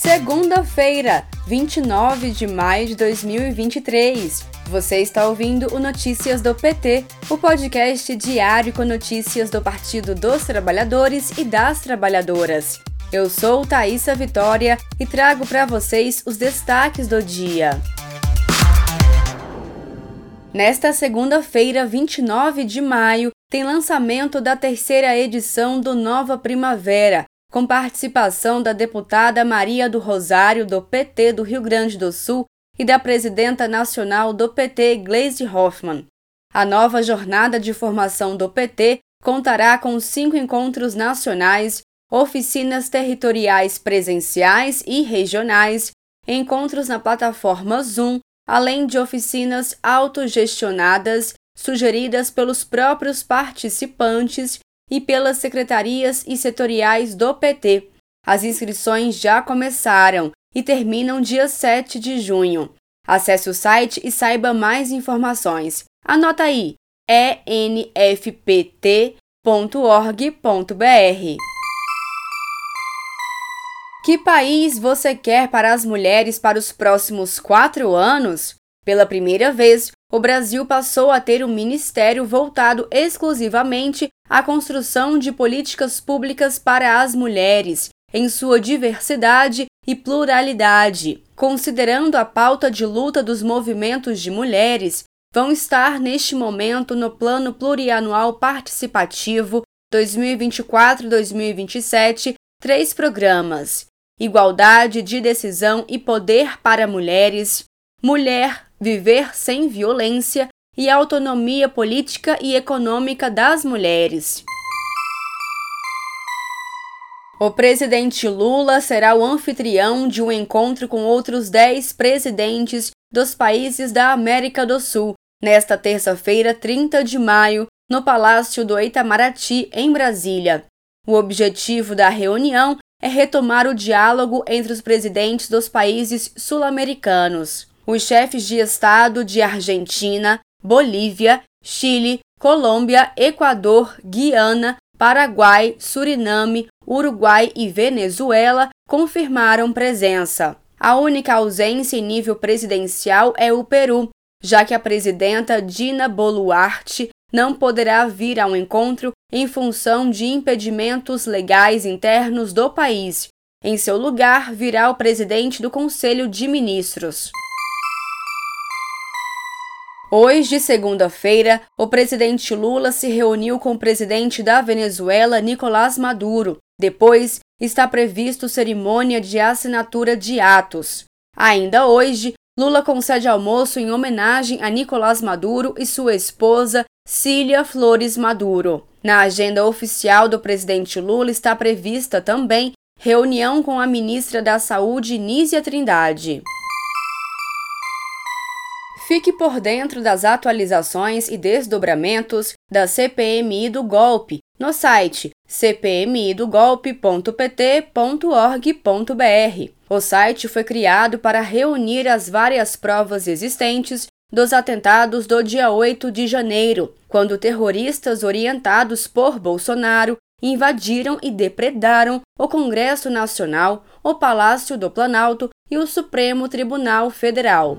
Segunda-feira, 29 de maio de 2023. Você está ouvindo o Notícias do PT, o podcast diário com notícias do Partido dos Trabalhadores e das Trabalhadoras. Eu sou Thaisa Vitória e trago para vocês os destaques do dia. Nesta segunda-feira, 29 de maio, tem lançamento da terceira edição do Nova Primavera, com participação da deputada Maria do Rosário, do PT do Rio Grande do Sul, e da presidenta nacional do PT, Gleisi Hoffmann. A nova jornada de formação do PT contará com cinco encontros nacionais, oficinas territoriais presenciais e regionais, encontros na plataforma Zoom, além de oficinas autogestionadas sugeridas pelos próprios participantes e pelas secretarias e setoriais do PT. As inscrições já começaram e terminam dia 7 de junho. Acesse o site e saiba mais informações. Anota aí: enfpt.org.br. Que país você quer para as mulheres para os próximos quatro anos? Pela primeira vez, o Brasil passou a ter um ministério voltado exclusivamente à construção de políticas públicas para as mulheres, em sua diversidade e pluralidade. Considerando a pauta de luta dos movimentos de mulheres, vão estar neste momento no Plano Plurianual Participativo 2024-2027 três programas: Igualdade de Decisão e Poder para Mulheres, Mulher, Viver Sem Violência e Autonomia Política e Econômica das Mulheres. O presidente Lula será o anfitrião de um encontro com outros 10 presidentes dos países da América do Sul, nesta terça-feira, 30 de maio, no Palácio do Itamaraty, em Brasília. O objetivo da reunião é retomar o diálogo entre os presidentes dos países sul-americanos os chefes de Estado de Argentina, Bolívia, Chile, Colômbia, Equador, Guiana, Paraguai, Suriname, Uruguai e Venezuela confirmaram presença. A única ausência em nível presidencial é o Peru, já que a presidenta Dina Boluarte não poderá vir ao encontro em função de impedimentos legais internos do país. Em seu lugar, virá o presidente do Conselho de Ministros. Hoje, segunda-feira, o presidente Lula se reuniu com o presidente da Venezuela, Nicolás Maduro. Depois, está previsto cerimônia de assinatura de atos. Ainda hoje, Lula concede almoço em homenagem a Nicolás Maduro e sua esposa, Cília Flores Maduro. Na agenda oficial do presidente Lula está prevista também reunião com a ministra da Saúde, Nízia Trindade. Fique por dentro das atualizações e desdobramentos da CPMI do golpe no site cpmidogolpe.pt.org.br. O site foi criado para reunir as várias provas existentes dos atentados do dia 8 de janeiro, quando terroristas orientados por Bolsonaro invadiram e depredaram o Congresso Nacional, o Palácio do Planalto e o Supremo Tribunal Federal.